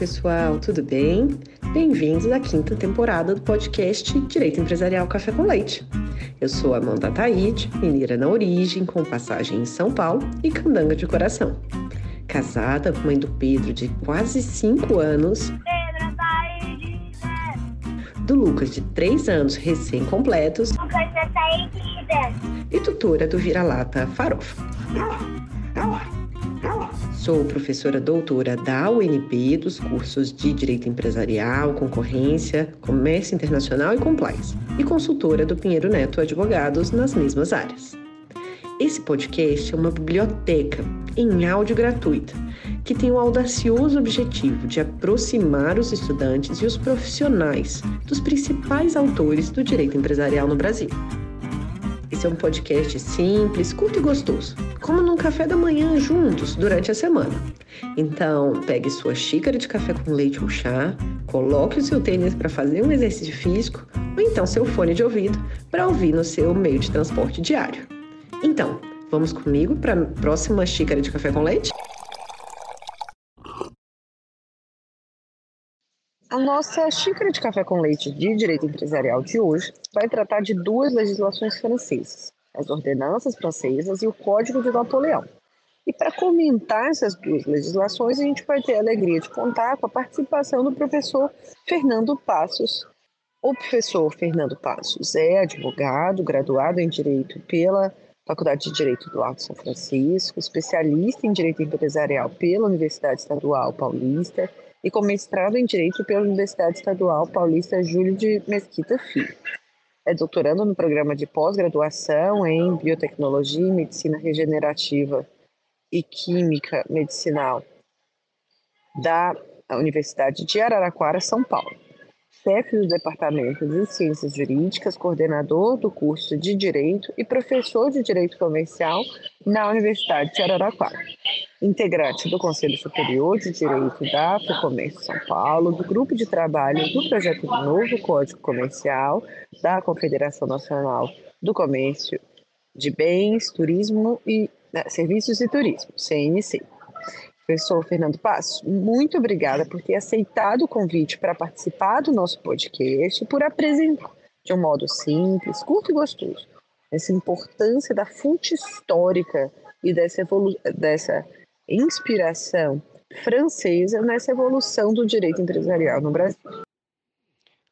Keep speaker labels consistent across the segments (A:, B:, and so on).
A: pessoal, tudo bem? Bem-vindos à quinta temporada do podcast Direito Empresarial Café com Leite. Eu sou Amanda Taide, mineira na origem, com passagem em São Paulo e candanga de coração. Casada, mãe do Pedro de quase 5 anos. Pedro Taide! Do Lucas de 3 anos recém-completos. Lucas Taide! E tutora do vira-lata Farofa. Sou professora doutora da UNB dos cursos de Direito Empresarial, Concorrência, Comércio Internacional e Compliance, e consultora do Pinheiro Neto Advogados nas mesmas áreas. Esse podcast é uma biblioteca em áudio gratuita que tem o audacioso objetivo de aproximar os estudantes e os profissionais dos principais autores do direito empresarial no Brasil. Esse é um podcast simples, curto e gostoso, como num café da manhã juntos durante a semana. Então, pegue sua xícara de café com leite ou chá, coloque o seu tênis para fazer um exercício físico ou então seu fone de ouvido para ouvir no seu meio de transporte diário. Então, vamos comigo para a próxima xícara de café com leite? Nossa xícara de café com leite de direito empresarial de hoje vai tratar de duas legislações francesas, as ordenanças francesas e o Código de Napoleão. E para comentar essas duas legislações, a gente vai ter a alegria de contar com a participação do professor Fernando Passos. O professor Fernando Passos é advogado, graduado em Direito pela Faculdade de Direito do Alto São Francisco, especialista em Direito Empresarial pela Universidade Estadual Paulista e com mestrado em Direito pela Universidade Estadual Paulista Júlio de Mesquita Filho. É doutorando no programa de pós-graduação em Biotecnologia e Medicina Regenerativa e Química Medicinal da Universidade de Araraquara, São Paulo chefe do Departamento de Ciências Jurídicas, coordenador do curso de Direito e professor de Direito Comercial na Universidade de Araraquara. Integrante do Conselho Superior de Direito da FEComércio São Paulo, do Grupo de Trabalho do Projeto do Novo Código Comercial da Confederação Nacional do Comércio de Bens, Turismo e né, Serviços e Turismo, CNC professor Fernando Passo, muito obrigada por ter aceitado o convite para participar do nosso podcast e por apresentar, de um modo simples, curto e gostoso, essa importância da fonte histórica e dessa, dessa inspiração francesa nessa evolução do direito empresarial no Brasil.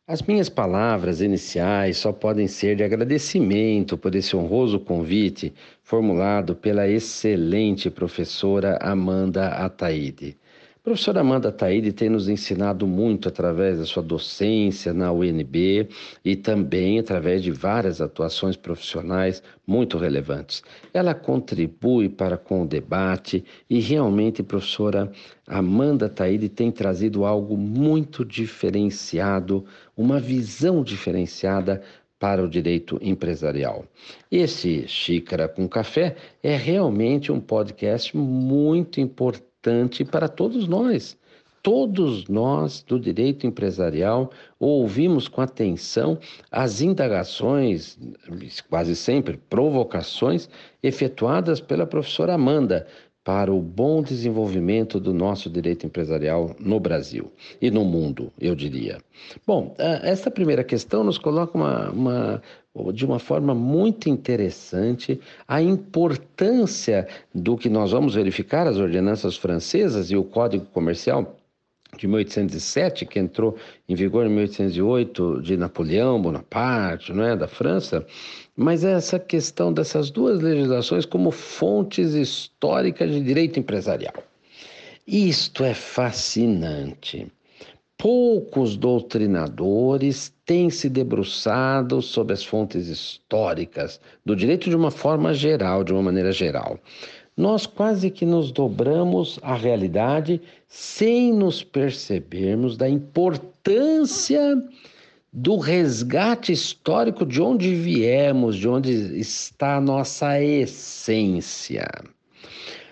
B: As minhas palavras iniciais só podem ser de agradecimento por esse honroso convite formulado pela excelente professora Amanda Ataide. A professora Amanda Taide tem nos ensinado muito através da sua docência na UNB e também através de várias atuações profissionais muito relevantes. Ela contribui para com o debate e realmente, professora Amanda Taide tem trazido algo muito diferenciado, uma visão diferenciada para o direito empresarial. Esse Xícara com Café é realmente um podcast muito importante importante para todos nós. Todos nós do direito empresarial ouvimos com atenção as indagações, quase sempre provocações, efetuadas pela professora Amanda para o bom desenvolvimento do nosso direito empresarial no Brasil e no mundo, eu diria. Bom, essa primeira questão nos coloca uma, uma de uma forma muito interessante a importância do que nós vamos verificar, as ordenanças francesas e o Código Comercial de 1807, que entrou em vigor em 1808, de Napoleão Bonaparte, não é, da França, mas essa questão dessas duas legislações como fontes históricas de direito empresarial. Isto é fascinante poucos doutrinadores têm se debruçado sobre as fontes históricas do direito de uma forma geral, de uma maneira geral. Nós quase que nos dobramos à realidade sem nos percebermos da importância do resgate histórico de onde viemos, de onde está a nossa essência.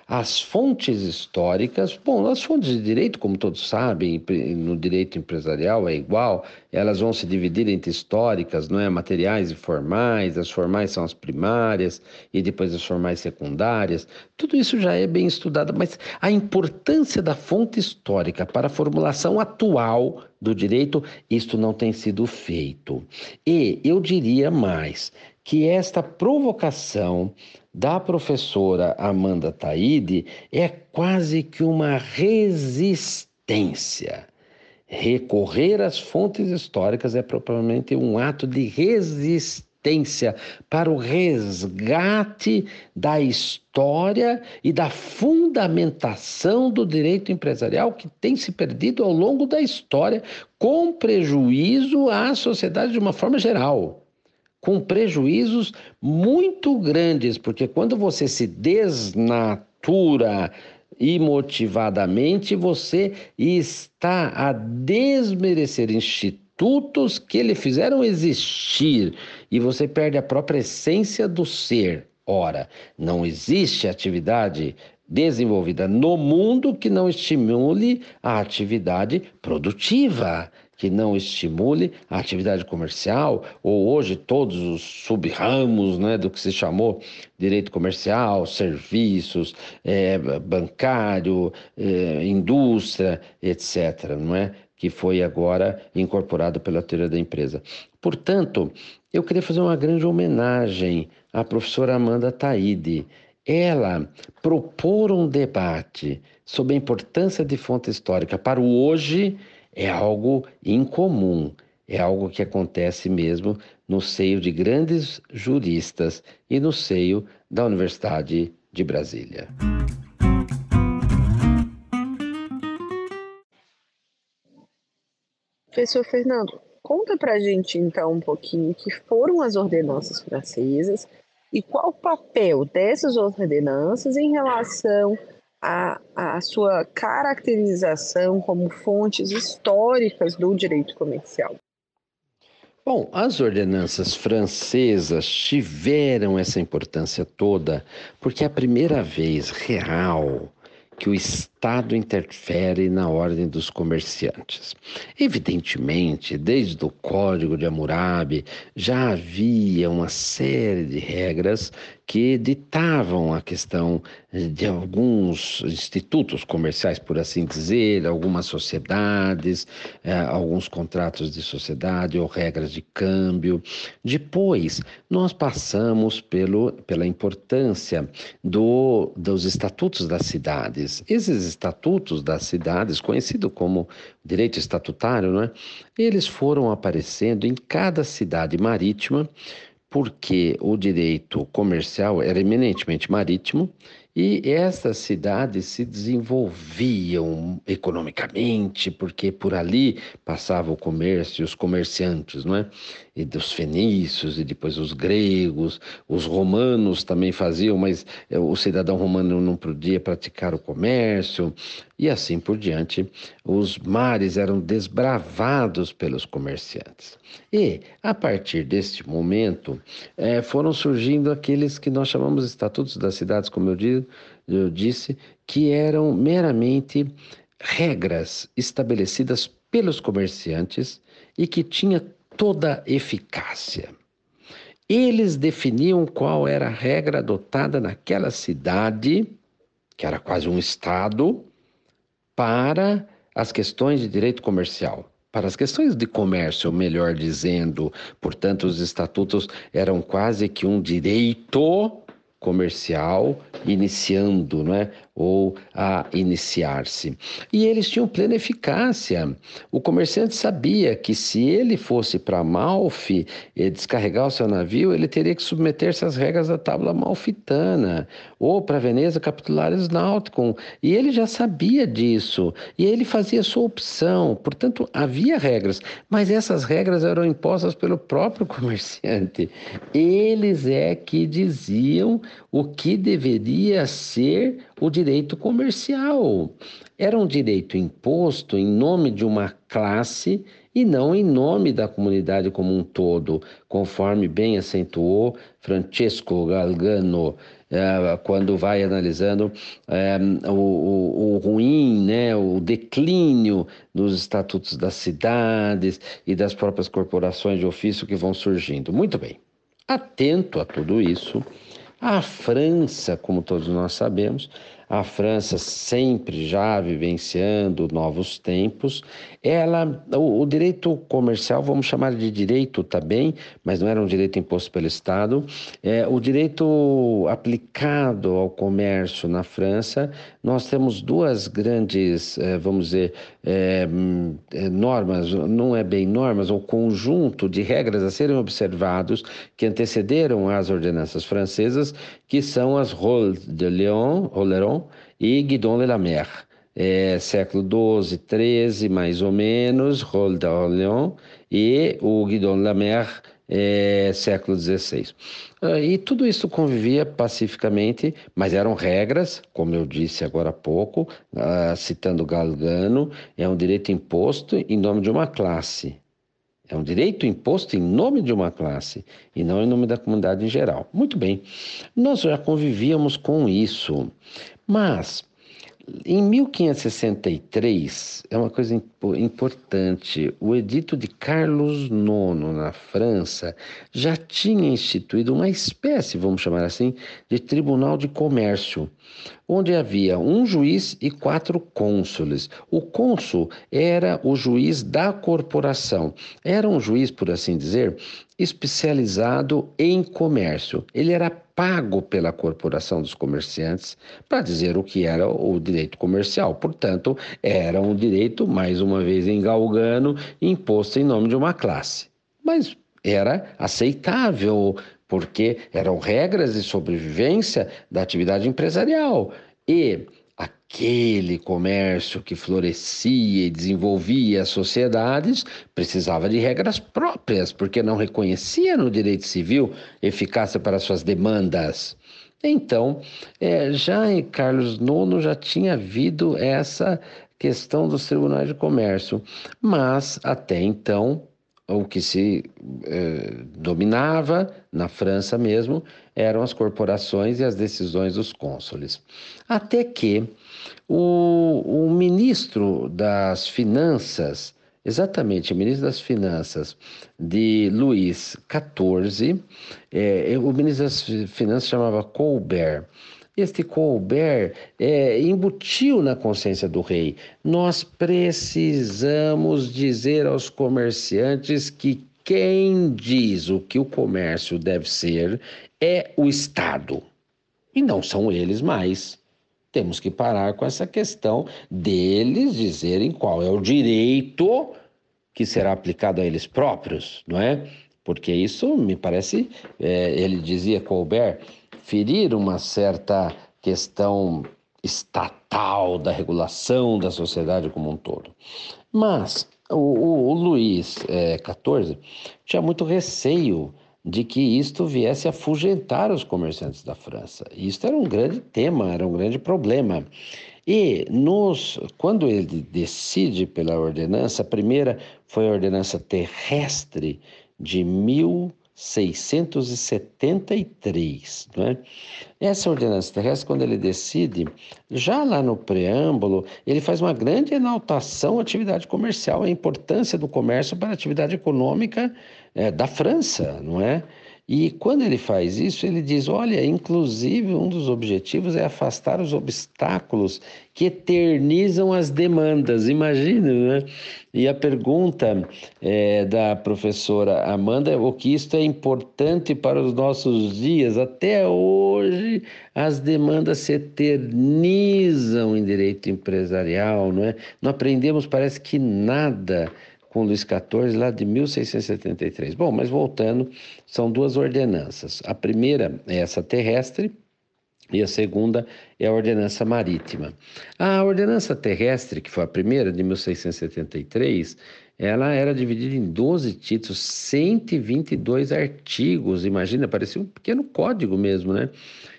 B: As fontes históricas, bom, as fontes de direito, como todos sabem, no direito empresarial é igual, elas vão se dividir entre históricas, não é, materiais e formais, as formais são as primárias e depois as formais secundárias. Tudo isso já é bem estudado, mas a importância da fonte histórica para a formulação atual do direito, isto não tem sido feito. E eu diria mais que esta provocação da professora Amanda Taide é quase que uma resistência. Recorrer às fontes históricas é propriamente um ato de resistência para o resgate da história e da fundamentação do direito empresarial que tem se perdido ao longo da história, com prejuízo à sociedade de uma forma geral com prejuízos muito grandes, porque quando você se desnatura imotivadamente, você está a desmerecer institutos que lhe fizeram existir e você perde a própria essência do ser. Ora, não existe atividade desenvolvida no mundo que não estimule a atividade produtiva que não estimule a atividade comercial, ou hoje todos os sub-ramos né, do que se chamou direito comercial, serviços, é, bancário, é, indústria, etc., não é? que foi agora incorporado pela teoria da empresa. Portanto, eu queria fazer uma grande homenagem à professora Amanda Taide. Ela propor um debate sobre a importância de fonte histórica para o hoje é algo incomum, é algo que acontece mesmo no seio de grandes juristas e no seio da Universidade de Brasília.
A: Professor Fernando, conta pra gente então um pouquinho que foram as ordenanças francesas e qual o papel dessas ordenanças em relação a, a sua caracterização como fontes históricas do direito comercial?
B: Bom, as ordenanças francesas tiveram essa importância toda porque é a primeira vez real que o Estado interfere na ordem dos comerciantes. Evidentemente, desde o Código de Hammurabi já havia uma série de regras que ditavam a questão de alguns institutos comerciais, por assim dizer, algumas sociedades, eh, alguns contratos de sociedade ou regras de câmbio. Depois, nós passamos pelo, pela importância do, dos estatutos das cidades. Esses estatutos das cidades, conhecido como direito estatutário, não é? eles foram aparecendo em cada cidade marítima porque o direito comercial era eminentemente marítimo e essas cidades se desenvolviam economicamente, porque por ali passava o comércio os comerciantes, não é? E dos fenícios, e depois os gregos, os romanos também faziam, mas eh, o cidadão romano não podia praticar o comércio, e assim por diante. Os mares eram desbravados pelos comerciantes. E, a partir deste momento, eh, foram surgindo aqueles que nós chamamos de estatutos das cidades, como eu disse eu disse, que eram meramente regras estabelecidas pelos comerciantes e que tinha toda eficácia. Eles definiam qual era a regra adotada naquela cidade, que era quase um estado, para as questões de direito comercial. Para as questões de comércio, melhor dizendo, portanto, os estatutos eram quase que um direito comercial iniciando, não é? Ou a iniciar-se. E eles tinham plena eficácia. O comerciante sabia que se ele fosse para Malfi e descarregar o seu navio, ele teria que submeter-se às regras da tábua malfitana, ou para Veneza Capitulares Nauticum. E ele já sabia disso. E ele fazia sua opção. Portanto, havia regras, mas essas regras eram impostas pelo próprio comerciante. Eles é que diziam o que deveria ser o direito comercial. Era um direito imposto em nome de uma classe e não em nome da comunidade como um todo, conforme bem acentuou Francesco Galgano é, quando vai analisando o, o, o, ruim, né, o declínio dos estatutos das cidades e das próprias corporações de ofício que vão surgindo. Muito bem, atento a tudo isso, a França, como todos nós sabemos, a França sempre já vivenciando novos tempos, ela, o, o, direito comercial, vamos chamar de direito também, mas não era um direito imposto pelo Estado, é, o direito aplicado ao comércio na França, nós temos duas grandes, é, vamos dizer, é, é normas, não é bem normas, o conjunto de regras a serem observados que antecederam as ordenanças francesas, que são as Rôles de Lyon, Oleron e Guidon de la Mer. É, século XII, XIII, mais ou menos, Rôle de Orléans, e o Guidon de la Mer, é, século XVI. Ah, e tudo isso convivia pacificamente, mas eram regras, como eu disse agora há pouco, uh, citando Galgano, é um direito imposto em nome de uma classe. É um direito imposto em nome de uma classe e não em nome da comunidade em geral. Muito bem, nós já convivíamos com isso, mas em 1563, é uma coisa importante, o edito de Carlos IX na França já tinha instituído uma espécie, vamos chamar assim, de tribunal de comércio, onde havia um juiz e quatro cônsules. O cônsul era o juiz da corporação, era um juiz, por assim dizer, especializado em comércio. Ele era pago pela corporação dos comerciantes para dizer o que era o direito comercial. Portanto, era um direito, mais uma vez em galgano, imposto em nome de uma classe. Mas era aceitável, porque eram regras de sobrevivência da atividade empresarial. E aquele comércio que florescia e desenvolvia as sociedades precisava de regras próprias, porque não reconhecia no direito civil eficácia para suas demandas. Então, é, já em Carlos IX já tinha havido essa questão dos tribunais de comércio, mas até então o que se eh, dominava na França mesmo eram as corporações e as decisões dos cônsules. Até que o, o ministro das Finanças, exatamente, o ministro das Finanças de Luís XIV, eh, o ministro das Finanças chamava Colbert, este Colbert é, embutiu na consciência do rei: nós precisamos dizer aos comerciantes que quem diz o que o comércio deve ser é o Estado e não são eles mais. Temos que parar com essa questão deles dizerem qual é o direito que será aplicado a eles próprios, não é? Porque isso me parece, é, ele dizia Colbert, ferir uma certa questão estatal da regulação da sociedade como um todo. Mas o, o, o Luís XIV é, tinha muito receio de que isto viesse a afugentar os comerciantes da França. Isto era um grande tema, era um grande problema. E nos, quando ele decide pela ordenança, a primeira foi a ordenança terrestre de 1800 673. Né? Essa ordenança terrestre, quando ele decide, já lá no preâmbulo, ele faz uma grande enaltação à atividade comercial, a importância do comércio para a atividade econômica é, da França, não é? E quando ele faz isso, ele diz: olha, inclusive um dos objetivos é afastar os obstáculos que eternizam as demandas. Imagina, né? E a pergunta é, da professora Amanda é o que isto é importante para os nossos dias. Até hoje, as demandas se eternizam em direito empresarial, não é? Não aprendemos, parece que nada com Luís XIV, lá de 1673. Bom, mas voltando, são duas ordenanças. A primeira é essa terrestre, e a segunda é a ordenança marítima. A ordenança terrestre, que foi a primeira, de 1673, ela era dividida em 12 títulos, 122 artigos. Imagina, parecia um pequeno código mesmo, né?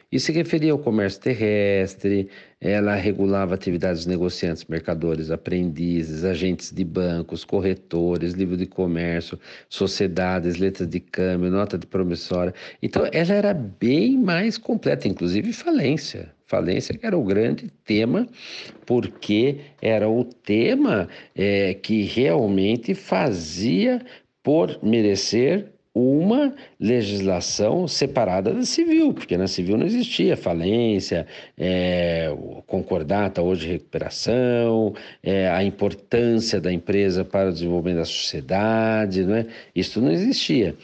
B: Isso se referia ao comércio terrestre, ela regulava atividades de negociantes, mercadores, aprendizes, agentes de bancos, corretores, livro de comércio, sociedades, letras de câmbio, nota de promissória. Então, ela era bem mais completa, inclusive falência. Falência era o grande tema, porque era o tema é, que realmente fazia por merecer uma legislação separada da civil, porque na civil não existia falência, é, concordata hoje de recuperação, é, a importância da empresa para o desenvolvimento da sociedade, não é? isso não existia.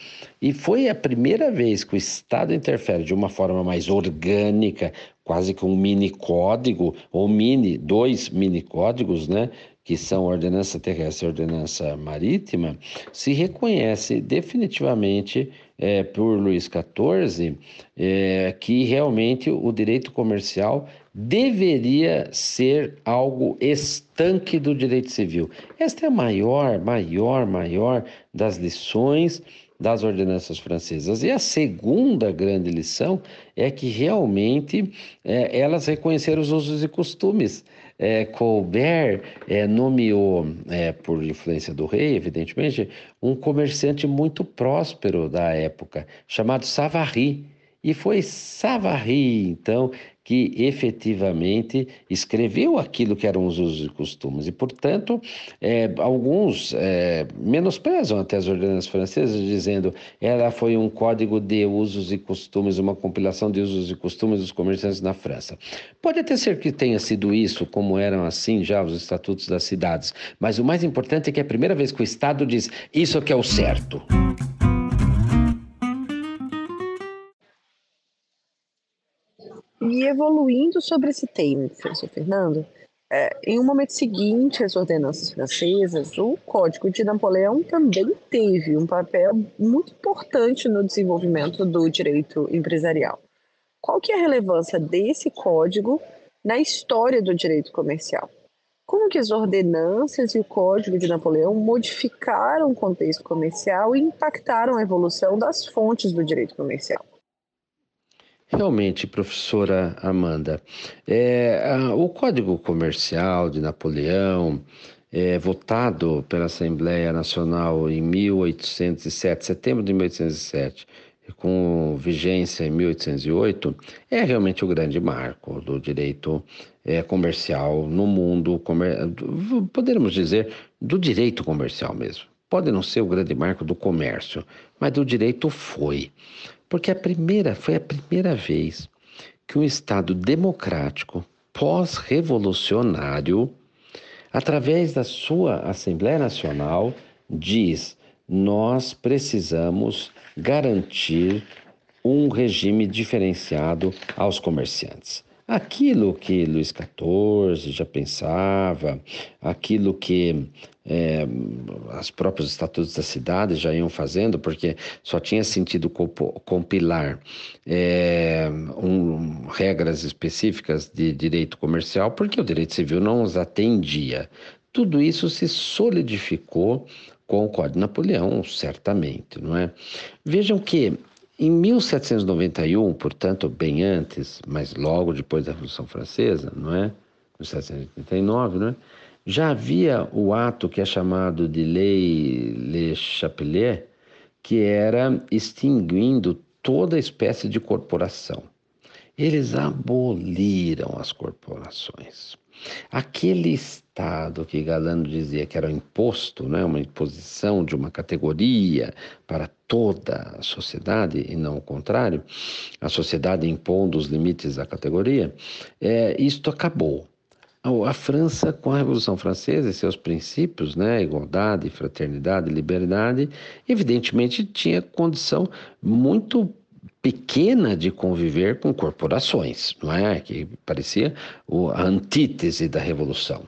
B: E foi a primeira vez que o Estado interfere de uma forma mais orgânica, quase que um mini código, ou mini, dois mini códigos, né? Que são ordenança terrestre e ordenança marítima, se reconhece definitivamente é, por Luís XIV é, que realmente o direito comercial deveria ser algo estanque do direito civil. Esta é a maior, maior, maior das lições das ordenanças francesas. E a segunda grande lição é que realmente é, elas reconheceram os usos e costumes é, Colbert é, nomeou, é, por influência do rei, evidentemente, um comerciante muito próspero da época, chamado Savary. E foi Savary, então, que efetivamente escreveu aquilo que eram os usos e costumes. E, portanto, é, alguns é, menosprezam até as ordenanças francesas, dizendo ela foi um código de usos e costumes, uma compilação de usos e costumes dos comerciantes na França. Pode até ser que tenha sido isso, como eram assim já os estatutos das cidades, mas o mais importante é que é a primeira vez que o Estado diz isso que é o certo.
A: E evoluindo sobre esse tema, professor Fernando, é, em um momento seguinte às ordenanças francesas, o Código de Napoleão também teve um papel muito importante no desenvolvimento do direito empresarial. Qual que é a relevância desse código na história do direito comercial? Como que as ordenanças e o Código de Napoleão modificaram o contexto comercial e impactaram a evolução das fontes do direito comercial?
B: Realmente, professora Amanda, é, a, o Código Comercial de Napoleão, é, votado pela Assembleia Nacional em 1807, setembro de 1807, com vigência em 1808, é realmente o grande marco do direito é, comercial no mundo, comer, poderíamos dizer, do direito comercial mesmo. Pode não ser o grande marco do comércio, mas do direito foi. Porque a primeira foi a primeira vez que um Estado democrático, pós-revolucionário, através da sua Assembleia Nacional, diz: nós precisamos garantir um regime diferenciado aos comerciantes. Aquilo que Luís XIV já pensava, aquilo que é, os próprios estatutos da cidade já iam fazendo, porque só tinha sentido compilar é, um, regras específicas de direito comercial, porque o direito civil não os atendia. Tudo isso se solidificou com o Código Napoleão, certamente, não é? Vejam que em 1791, portanto, bem antes, mas logo depois da Revolução Francesa, não é? 1789, não é? Já havia o ato que é chamado de Lei Le Chapelier, que era extinguindo toda espécie de corporação. Eles aboliram as corporações. Aquele Estado que Galano dizia que era um imposto, né, uma imposição de uma categoria para toda a sociedade, e não o contrário, a sociedade impondo os limites da categoria, é, isto acabou. A França, com a Revolução Francesa e seus princípios, né, igualdade, fraternidade, liberdade, evidentemente tinha condição muito pequena de conviver com corporações, não é? Que parecia a antítese da revolução.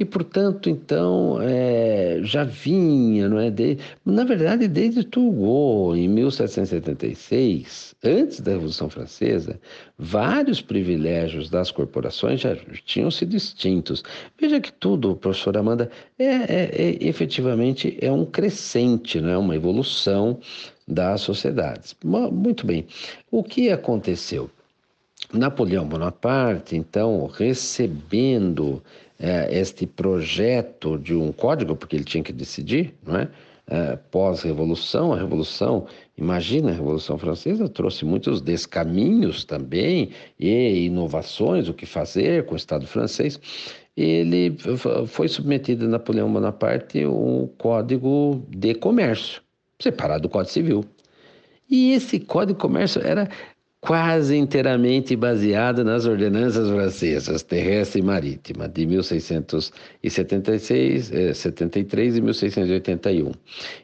B: E, portanto, então, é, já vinha, não é? De, na verdade, desde Turgot, em 1776, antes da Revolução Francesa, vários privilégios das corporações já tinham sido extintos. Veja que tudo, professor Amanda, é, é, é efetivamente é um crescente, não é? uma evolução das sociedades. Muito bem. O que aconteceu? Napoleão Bonaparte, então, recebendo é, este projeto de um código, porque ele tinha que decidir, não é? é Pós-revolução, a revolução, imagina, a Revolução Francesa trouxe muitos descaminhos também e inovações, o que fazer com o Estado francês. Ele foi submetido a Napoleão Bonaparte um código de comércio, separado do Código Civil. E esse Código de Comércio era quase inteiramente baseada nas ordenanças francesas terrestre e marítima de 1676, 73 e 1681. Eh,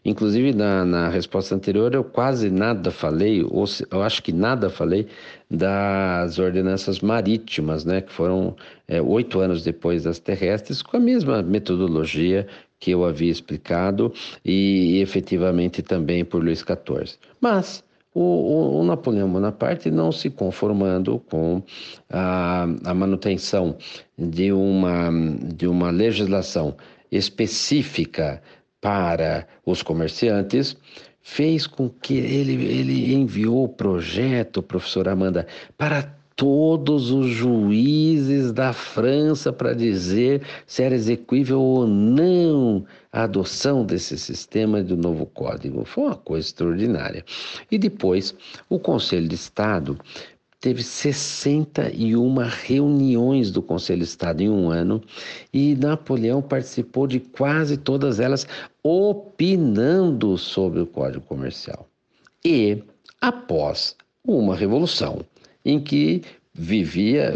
B: Inclusive na, na resposta anterior eu quase nada falei, ou eu acho que nada falei das ordenanças marítimas, né, que foram é, oito anos depois das terrestres, com a mesma metodologia que eu havia explicado e, e efetivamente também por Luís XIV. Mas o, o, o, Napoleão Bonaparte não se conformando com a, a manutenção de uma, de uma legislação específica para os comerciantes, fez com que ele, ele enviou o projeto, professora Amanda, para todos os juízes da França para dizer se era execuível ou não a adoção desse sistema do novo código. Foi uma coisa extraordinária. E depois, o Conselho de Estado teve 61 reuniões do Conselho de Estado em um ano e Napoleão participou de quase todas elas, opinando sobre o Código Comercial. E, após uma revolução, em que vivia,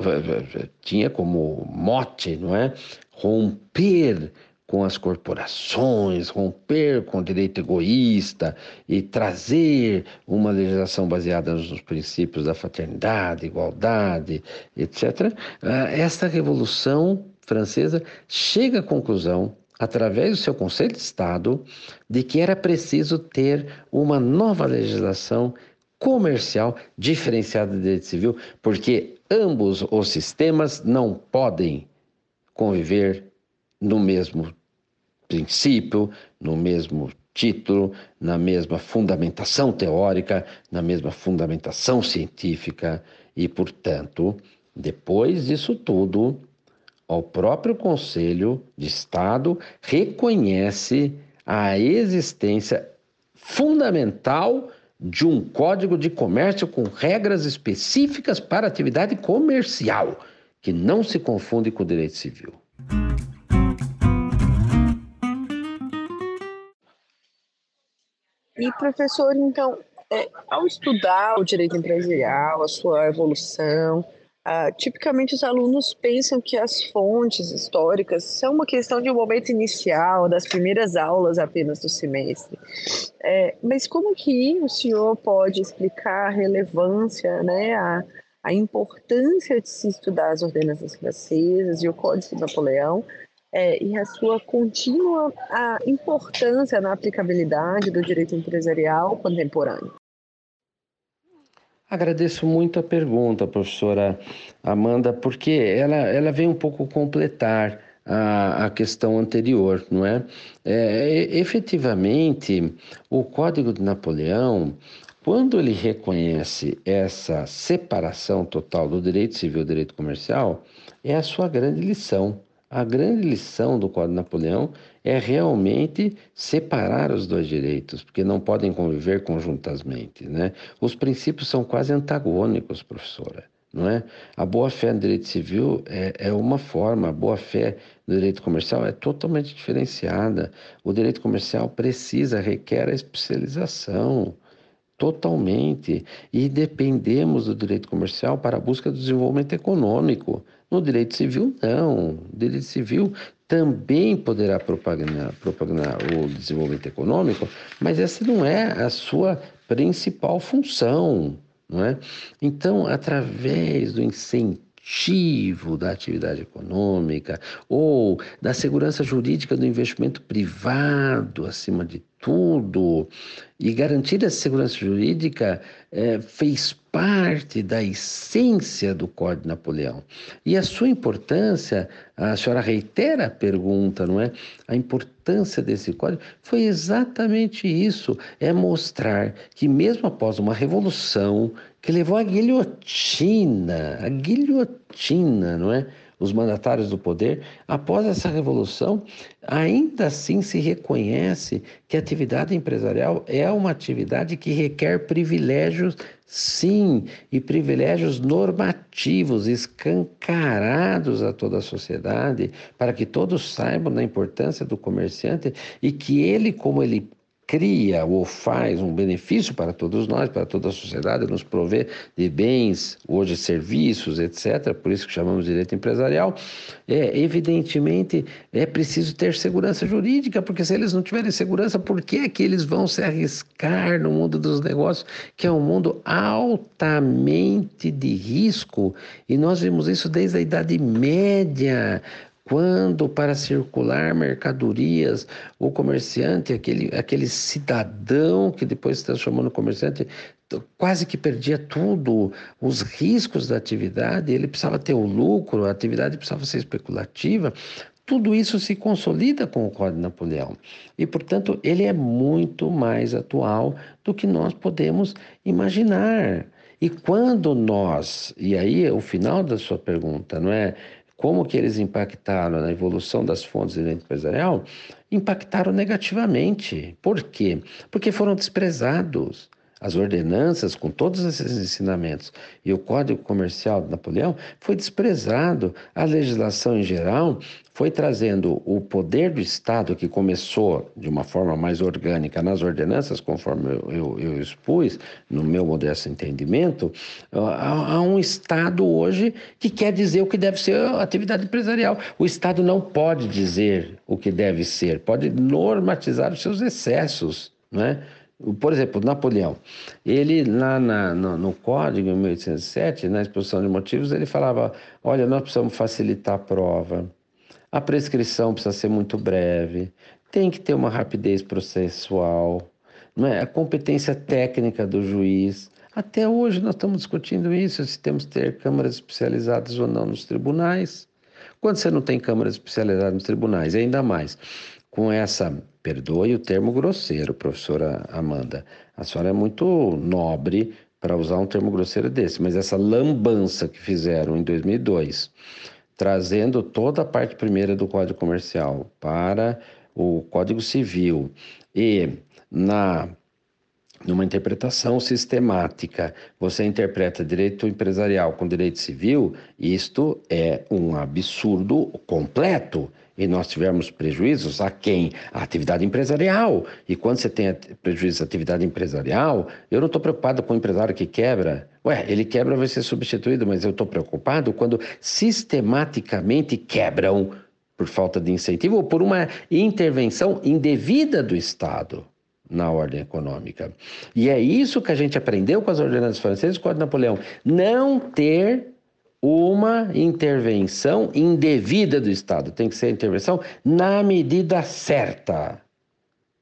B: tinha como mote, não é? Romper com as corporações, romper com o direito egoísta e trazer uma legislação baseada nos princípios da fraternidade, igualdade, etc. Ah, esta revolução francesa chega à conclusão através do seu Conselho de Estado, de que era preciso ter uma nova legislação comercial diferenciada do direito civil, porque ambos os sistemas não podem conviver no mesmo princípio, no mesmo título, na mesma fundamentação teórica, na mesma fundamentação científica. E, portanto, depois disso tudo, o próprio Conselho de Estado reconhece a existência fundamental de um código de comércio com regras específicas para atividade comercial, que não se confunde com o direito civil.
A: E professor, então, é, ao estudar o direito empresarial, a sua evolução, ah, tipicamente os alunos pensam que as fontes históricas são uma questão de um momento inicial, das primeiras aulas apenas do semestre. É, mas como que o senhor pode explicar a relevância, né, a, a importância de se estudar as ordenanças francesas e o Código de Napoleão é, e a sua contínua a importância na aplicabilidade do direito empresarial contemporâneo?
B: Agradeço muito a pergunta, professora Amanda, porque ela, ela vem um pouco completar a, a questão anterior, não é? é? Efetivamente, o Código de Napoleão, quando ele reconhece essa separação total do direito civil e do direito comercial, é a sua grande lição. A grande lição do Código de Napoleão é realmente separar os dois direitos, porque não podem conviver conjuntamente. Né? Os princípios são quase antagônicos, professora. Não é? A boa-fé no direito civil é, é uma forma, a boa-fé no direito comercial é totalmente diferenciada. O direito comercial precisa, requer a especialização totalmente e dependemos do direito comercial para a busca do desenvolvimento econômico. No direito civil, não. O direito civil também poderá propagar o desenvolvimento econômico, mas essa não é a sua principal função. Não é? Então, através do incentivo da atividade econômica ou da segurança jurídica do investimento privado, acima de tudo, e garantir essa segurança jurídica é, fez parte da essência do Código Napoleão. E a sua importância, a senhora reitera a pergunta, não é? A importância desse código foi exatamente isso: é mostrar que, mesmo após uma revolução que levou à guilhotina, a guilhotina, não é? os mandatários do poder, após essa revolução, ainda assim se reconhece que a atividade empresarial é uma atividade que requer privilégios, sim, e privilégios normativos, escancarados a toda a sociedade, para que todos saibam da importância do comerciante e que ele, como ele cria ou faz um benefício para todos nós, para toda a sociedade, nos provê de bens, hoje serviços, etc., por isso que chamamos de direito empresarial, é, evidentemente é preciso ter segurança jurídica, porque se eles não tiverem segurança, por que é que eles vão se arriscar no mundo dos negócios, que é um mundo altamente de risco, e nós vimos isso desde a Idade Média, quando para circular mercadorias, o comerciante, aquele, aquele cidadão que depois se transformou no comerciante, quase que perdia tudo, os riscos da atividade, ele precisava ter o lucro, a atividade precisava ser especulativa. Tudo isso se consolida com o Código Napoleão. E, portanto, ele é muito mais atual do que nós podemos imaginar. E quando nós, e aí é o final da sua pergunta, não é? Como que eles impactaram na evolução das fontes de renda empresarial, impactaram negativamente. Por quê? Porque foram desprezados. As ordenanças, com todos esses ensinamentos, e o Código Comercial de Napoleão foi desprezado. A legislação em geral foi trazendo o poder do Estado, que começou de uma forma mais orgânica nas ordenanças, conforme eu, eu, eu expus, no meu modesto entendimento, a, a, um Estado hoje que quer dizer o que deve ser a atividade empresarial. O Estado não pode dizer o que deve ser, pode normatizar os seus excessos, né? Por exemplo, Napoleão, ele lá na, no, no, Código, em 1807, na exposição de motivos, ele falava: olha, nós precisamos facilitar a prova, a prescrição precisa ser muito breve, tem que ter uma rapidez processual, não é? a competência técnica do juiz. Até hoje nós estamos discutindo isso, se temos que ter câmaras especializadas ou não nos tribunais. Quando você não tem câmaras especializadas nos tribunais, ainda mais com essa, perdoe o termo grosseiro, professora Amanda, a senhora é muito nobre para usar um termo grosseiro desse, mas essa lambança que fizeram em 2002, trazendo toda a parte primeira do Código Comercial para o Código Civil e na numa interpretação sistemática, você interpreta direito empresarial com direito civil, isto é um absurdo completo e nós tivermos prejuízos a quem? A atividade empresarial. E quando você tem prejuízo à atividade empresarial, eu não estou preocupado com o empresário que quebra. Ué, ele quebra, vai ser substituído, mas eu estou preocupado quando sistematicamente quebram por falta de incentivo ou por uma intervenção indevida do Estado na ordem econômica. E é isso que a gente aprendeu com as ordenanças francesas com o Napoleão. Não ter uma intervenção indevida do Estado. Tem que ser intervenção na medida certa.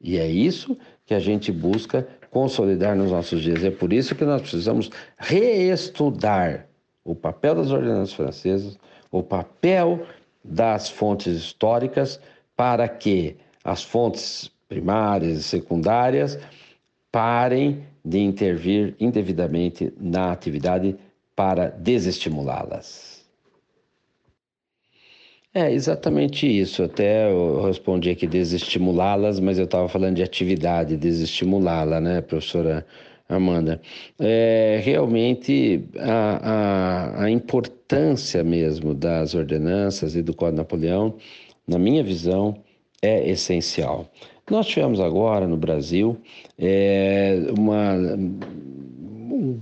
B: E é isso que a gente busca consolidar nos nossos dias. É por isso que nós precisamos reestudar o papel das ordenanças francesas, o papel das fontes históricas, para que as fontes primárias e secundárias parem de intervir indevidamente na atividade para desestimulá-las. É exatamente isso. Até eu respondi aqui desestimulá-las, mas eu estava falando de atividade, desestimulá-la, né, professora Amanda? É, realmente a, a, a importância mesmo das ordenanças e do Código Napoleão, na minha visão, é essencial. Nós tivemos agora no Brasil é, uma um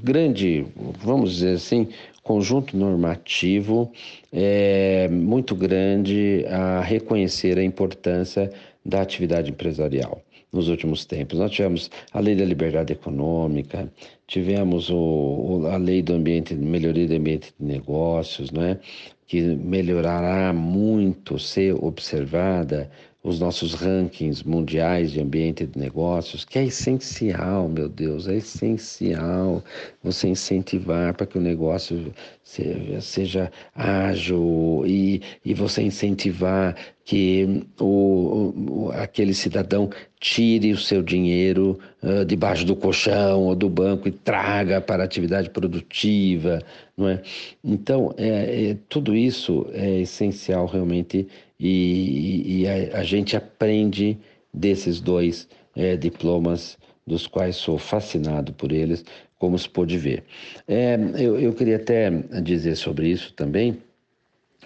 B: grande, vamos dizer assim, conjunto normativo é, muito grande a reconhecer a importância da atividade empresarial nos últimos tempos. Nós tivemos a lei da liberdade econômica, tivemos o, a lei do ambiente, melhoria do ambiente de negócios, né, que melhorará muito ser observada os nossos rankings mundiais de ambiente de negócios, que é essencial, meu Deus, é essencial você incentivar para que o negócio seja, seja ágil e, e você incentivar que o, o, aquele cidadão tire o seu dinheiro uh, debaixo do colchão ou do banco e traga para a atividade produtiva, não é? Então, é, é tudo isso é essencial realmente e, e a, a, gente aprende desses dois é, diplomas, dos quais sou fascinado por eles, como se pôde ver. É, eu, eu, queria até dizer sobre isso também.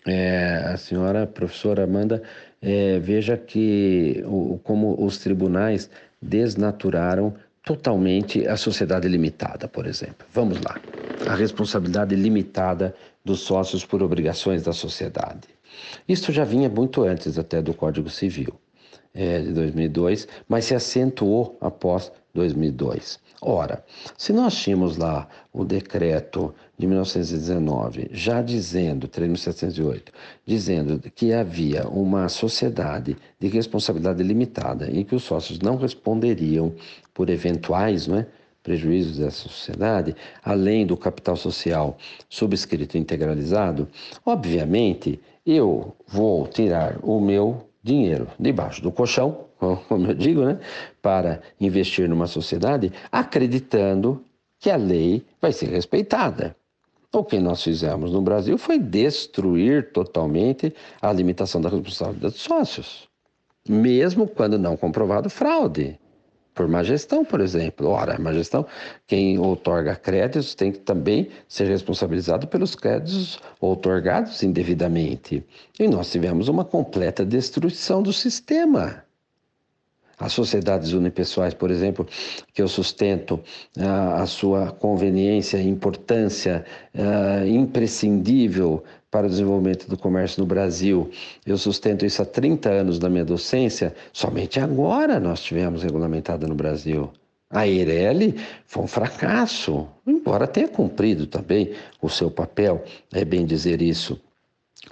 B: É, a senhora professora Amanda, é, veja que o, como os tribunais desnaturaram totalmente a sociedade limitada, por exemplo. Vamos lá. A responsabilidade limitada dos sócios por obrigações da sociedade. Isso já vinha muito antes até do Código Civil é, de 2002, mas se acentuou após 2002. Ora, se nós tínhamos lá o decreto de 1919, já dizendo, 3.708, dizendo que havia uma sociedade de responsabilidade limitada em que os sócios não responderiam por eventuais, não é? prejuízos dessa sociedade, além do capital social subscrito e integralizado, obviamente eu vou tirar o meu dinheiro debaixo do colchão, como eu digo, né, para investir numa sociedade, acreditando que a lei vai ser respeitada. O que nós fizemos no Brasil foi destruir totalmente a limitação da responsabilidade dos sócios, mesmo quando não comprovado fraude por má gestão, por exemplo. Ora, má gestão, quem outorga créditos tem que também ser responsabilizado pelos créditos outorgados indevidamente. E nós tivemos uma completa destruição do sistema. As sociedades unipessoais, por exemplo, que eu sustento a, a sua conveniência importância uh, imprescindível para o desenvolvimento do comércio no Brasil. Eu sustento isso há 30 anos da minha docência, somente agora nós tivemos regulamentada no Brasil. A EIRELI foi um fracasso, embora tenha cumprido também o seu papel, é bem dizer isso,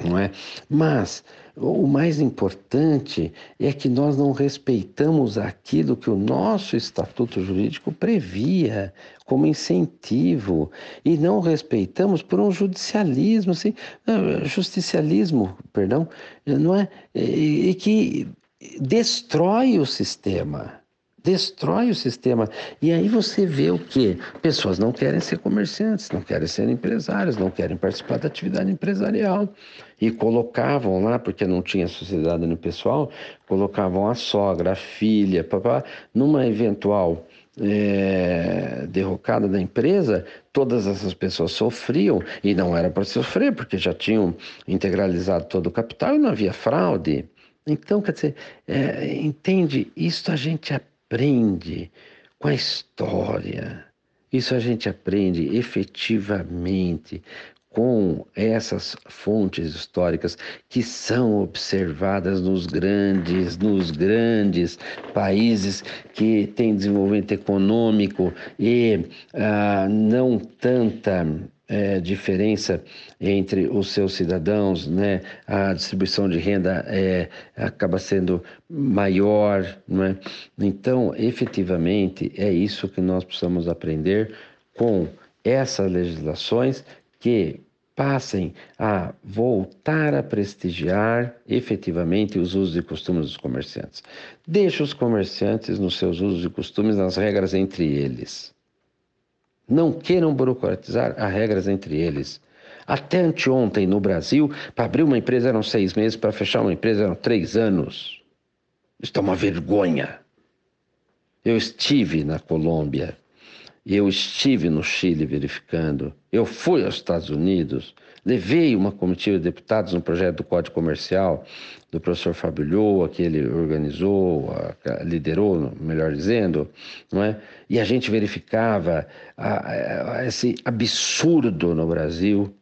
B: não é? Mas o mais importante é que nós não respeitamos aquilo que o nosso estatuto jurídico previa como incentivo e não respeitamos por um judicialismo, assim, justicialismo, perdão, não é? E, que destrói o sistema destrói o sistema. E aí você vê o que? Pessoas não querem ser comerciantes, não querem ser empresários, não querem participar da atividade empresarial. E colocavam lá, porque não tinha sociedade no pessoal, colocavam a sogra, a filha, papá, numa eventual é, derrocada da empresa, todas essas pessoas sofriam e não era para sofrer, porque já tinham integralizado todo o capital e não havia fraude. Então, quer dizer, é, entende? Isso a gente aprende aprende com a história. Isso a gente aprende efetivamente com essas fontes históricas que são observadas nos grandes, nos grandes países que têm desenvolvimento econômico e ah, não tanta é, diferença entre os seus cidadãos, né? a distribuição de renda é, acaba sendo maior. Não é? Então, efetivamente, é isso que nós precisamos aprender com essas legislações que passem a voltar a prestigiar efetivamente os usos e costumes dos comerciantes. Deixe os comerciantes nos seus usos e costumes, nas regras entre eles. Não queiram burocratizar as regras entre eles. Até anteontem, no Brasil, para abrir uma empresa eram seis meses, para fechar uma empresa eram três anos. Isso é uma vergonha. Eu estive na Colômbia, eu estive no Chile verificando, eu fui aos Estados Unidos, levei uma comitiva de deputados no projeto do Código Comercial do professor Fábio Lhoa, que ele organizou, liderou, melhor dizendo, não é? E a gente verificava a, a, esse absurdo no Brasil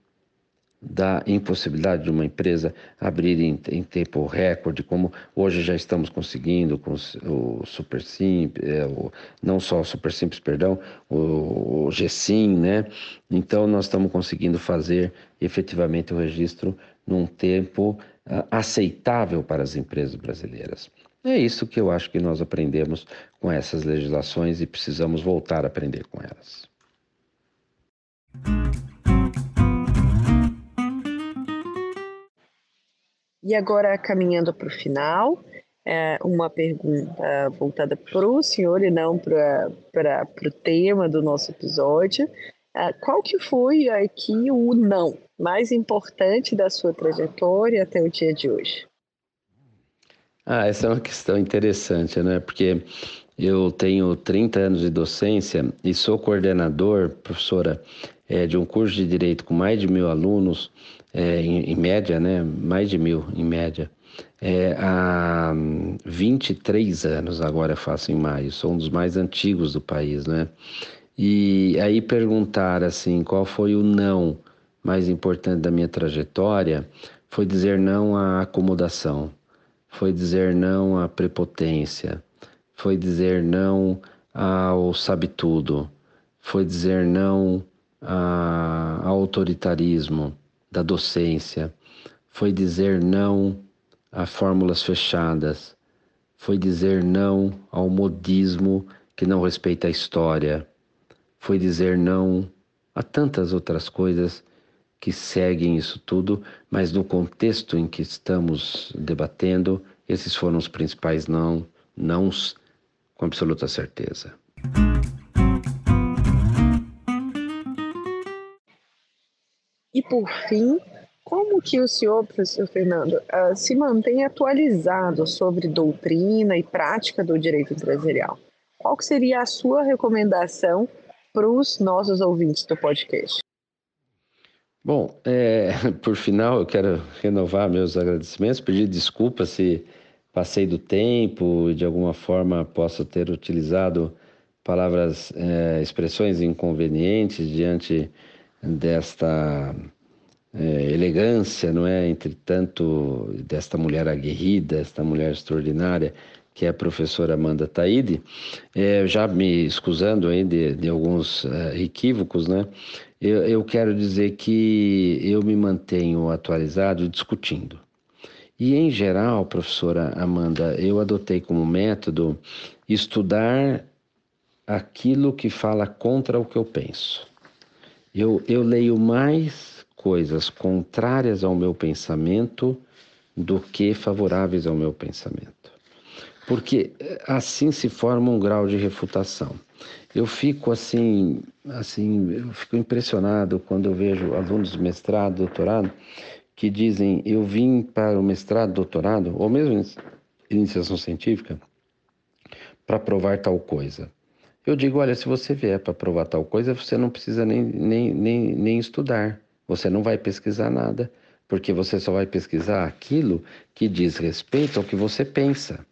B: da impossibilidade de uma empresa abrir em, em, tempo recorde, como hoje já estamos conseguindo com o, Super Simples, é, o, não só o Super Simples, perdão, o, o GSIM, né? Então nós estamos conseguindo fazer efetivamente o registro num tempo uh, aceitável para as empresas brasileiras. É isso que eu acho que nós aprendemos com essas legislações e precisamos voltar a aprender com elas.
A: E agora, caminhando para o final, é uma pergunta voltada para o senhor e não para o tema do nosso episódio. É, qual que foi aqui o não mais importante da sua trajetória até o dia de hoje?
B: Ah, essa é uma questão interessante, né? Porque eu tenho 30 anos de docência e sou coordenador, professora, é, de um curso de direito com mais de mil alunos é, em, em, média, né? Mais de mil em média. É, há 23 anos, agora faço em maio, sou um dos mais antigos do país, né? E aí perguntar assim, qual foi o não mais importante da minha trajetória, foi dizer não à acomodação, foi dizer não à prepotência, foi dizer não ao sabe tudo, foi dizer não ao autoritarismo, da docência, foi dizer não a fórmulas fechadas, foi dizer não ao modismo que não respeita a história, foi dizer não a tantas outras coisas que seguem isso tudo, mas no contexto em que estamos debatendo, esses foram os principais não, nãos com absoluta certeza.
A: E por fim, como que o senhor, professor Fernando, uh, se mantém atualizado sobre doutrina e prática do direito empresarial? Qual que seria a sua recomendação para os nossos ouvintes do podcast?
B: Bom, é, por final, eu quero renovar meus agradecimentos, pedir desculpas se passei do tempo de alguma forma posso ter utilizado palavras, é, expressões inconvenientes diante desta é, elegância, não é? Entretanto, desta mulher aguerrida, esta mulher extraordinária, que é a professora Amanda Taide, é, já me excusando aí de, de alguns é, equívocos, né? Eu, eu quero dizer que eu me mantenho atualizado discutindo. E, em geral, professora Amanda, eu adotei como método estudar aquilo que fala contra o que eu penso. Eu, eu leio mais coisas contrárias ao meu pensamento do que favoráveis ao meu pensamento. Porque eh, assim se forma um grau de refutação. Eu fico assim, assim, eu fico impressionado quando eu vejo alunos de mestrado, doutorado, que dizem: Eu vim para o mestrado, doutorado, ou mesmo iniciação científica, para provar tal coisa. Eu digo: Olha, se você vier para provar tal coisa, você não precisa nem, nem, nem, nem estudar, você não vai pesquisar nada, porque você só vai pesquisar aquilo que diz respeito ao que você pensa.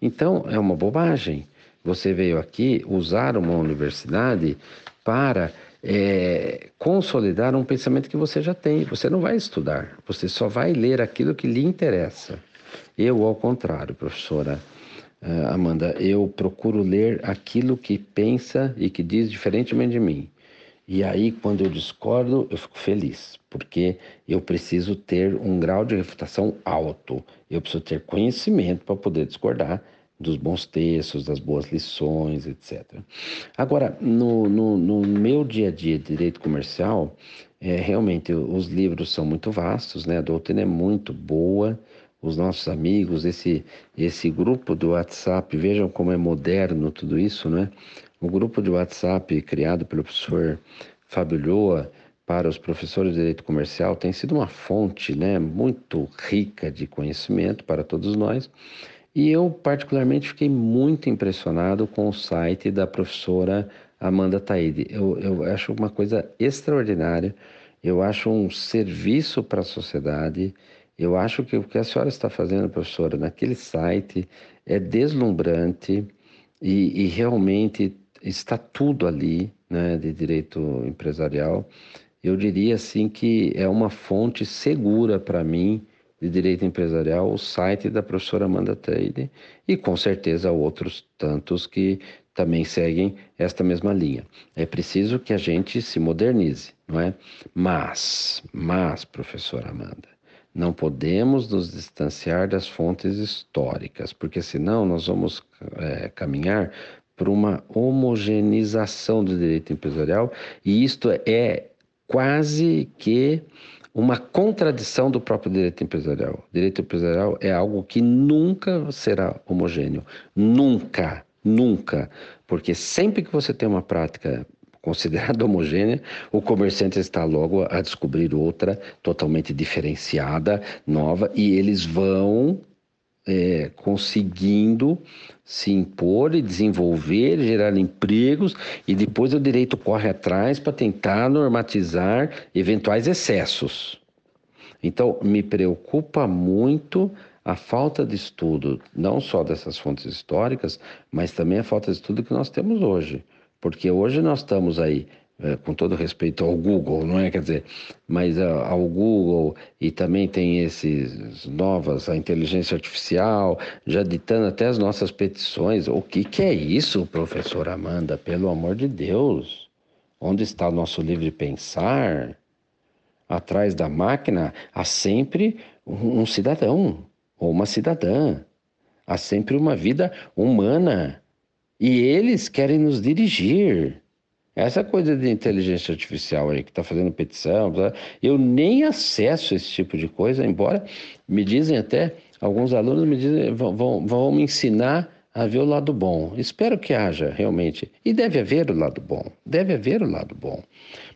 B: Então, é uma bobagem. Você veio aqui usar uma universidade para é, consolidar um pensamento que você já tem. Você não vai estudar, você só vai ler aquilo que lhe interessa. Eu, ao contrário, professora uh, Amanda, eu procuro ler aquilo que pensa e que diz diferentemente de mim. E aí, quando eu discordo, eu fico feliz, porque eu preciso ter um grau de refutação alto, eu preciso ter conhecimento para poder discordar dos bons textos, das boas lições, etc. Agora, no, no, no meu dia a dia de direito comercial, é, realmente os livros são muito vastos, né? A doutrina é muito boa, os nossos amigos, esse, esse grupo do WhatsApp, vejam como é moderno tudo isso, né? O grupo de WhatsApp criado pelo professor Fábio Lhoa para os professores de direito comercial tem sido uma fonte né, muito rica de conhecimento para todos nós. E eu, particularmente, fiquei muito impressionado com o site da professora Amanda Taide. Eu, eu acho uma coisa extraordinária, eu acho um serviço para a sociedade. Eu acho que o que a senhora está fazendo, professora, naquele site é deslumbrante e, e realmente está tudo ali, né, de direito empresarial. Eu diria assim que é uma fonte segura para mim de Direito Empresarial, o site da professora Amanda Teide e com certeza outros tantos que também seguem esta mesma linha. É preciso que a gente se modernize, não é? Mas, mas, professora Amanda, Não podemos nos distanciar das fontes históricas, porque senão nós vamos é, caminhar para uma homogeneização do direito empresarial e isto é quase que uma contradição do próprio direito empresarial. O direito empresarial é algo que nunca será homogêneo. Nunca, nunca. Porque sempre que você tem uma prática considerada homogênea, o comerciante está logo a descobrir outra totalmente diferenciada, nova, e eles vão é, conseguindo se impor e desenvolver, gerar empregos, e depois o direito corre atrás para tentar normatizar eventuais excessos. Então, me preocupa muito a falta de estudo, não só dessas fontes históricas, mas também a falta de estudo que nós temos hoje. Porque hoje nós estamos aí é, com todo respeito ao Google, não é? Quer dizer, mas a, ao Google e também tem esses novas, a inteligência artificial, já ditando até as nossas petições. O que, que é isso, professor Amanda? Pelo amor de Deus, onde está o nosso livre pensar? Atrás da máquina há sempre um cidadão ou uma cidadã, há sempre uma vida humana. E eles querem nos dirigir. Essa coisa de inteligência artificial aí que está fazendo petição, eu nem acesso esse tipo de coisa, embora me dizem até, alguns alunos me dizem, vão, vão, vão me ensinar a ver o lado bom. Espero que haja realmente. E deve haver o lado bom. Deve haver o lado bom.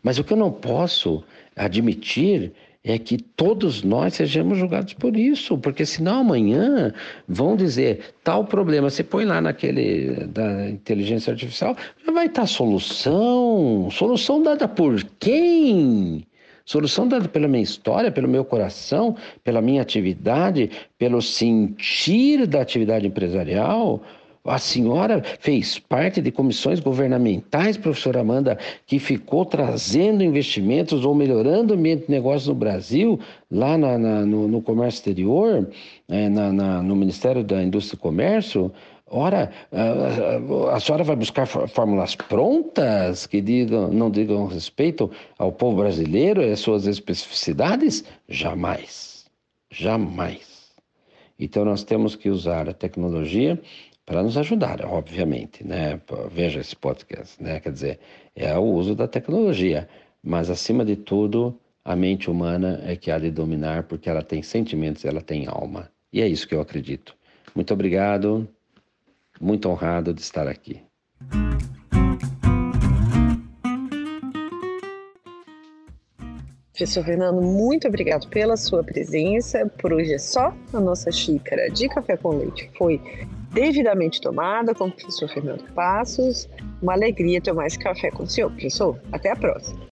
B: Mas o que eu não posso admitir é que todos nós sejamos julgados por isso, porque senão amanhã vão dizer tal problema, você põe lá naquele da inteligência artificial, já vai estar solução, solução dada por quem? Solução dada pela minha história, pelo meu coração, pela minha atividade, pelo sentir da atividade empresarial, a senhora fez parte de comissões governamentais, professora Amanda, que ficou trazendo investimentos ou melhorando o ambiente de negócios no Brasil, lá na, na, no, no, comércio exterior, é, na, no Ministério da Indústria e Comércio. Ora, a, a senhora vai buscar fórmulas prontas que digam, não digam respeito ao povo brasileiro e às suas especificidades? Jamais. Jamais. Então, nós temos que usar a tecnologia para nos ajudar, obviamente, né? Veja esse podcast, né? Quer dizer, é o uso da tecnologia, mas acima de tudo, a mente humana é que há de dominar porque ela tem sentimentos, ela tem alma. E é isso que eu acredito. Muito obrigado, muito honrado de estar aqui.
A: Professor Fernando, muito obrigado pela sua presença. Por hoje é só. A nossa xícara de café com leite foi devidamente tomada com o professor Fernando Passos. Uma alegria tomar esse café com o senhor, professor. Até a próxima.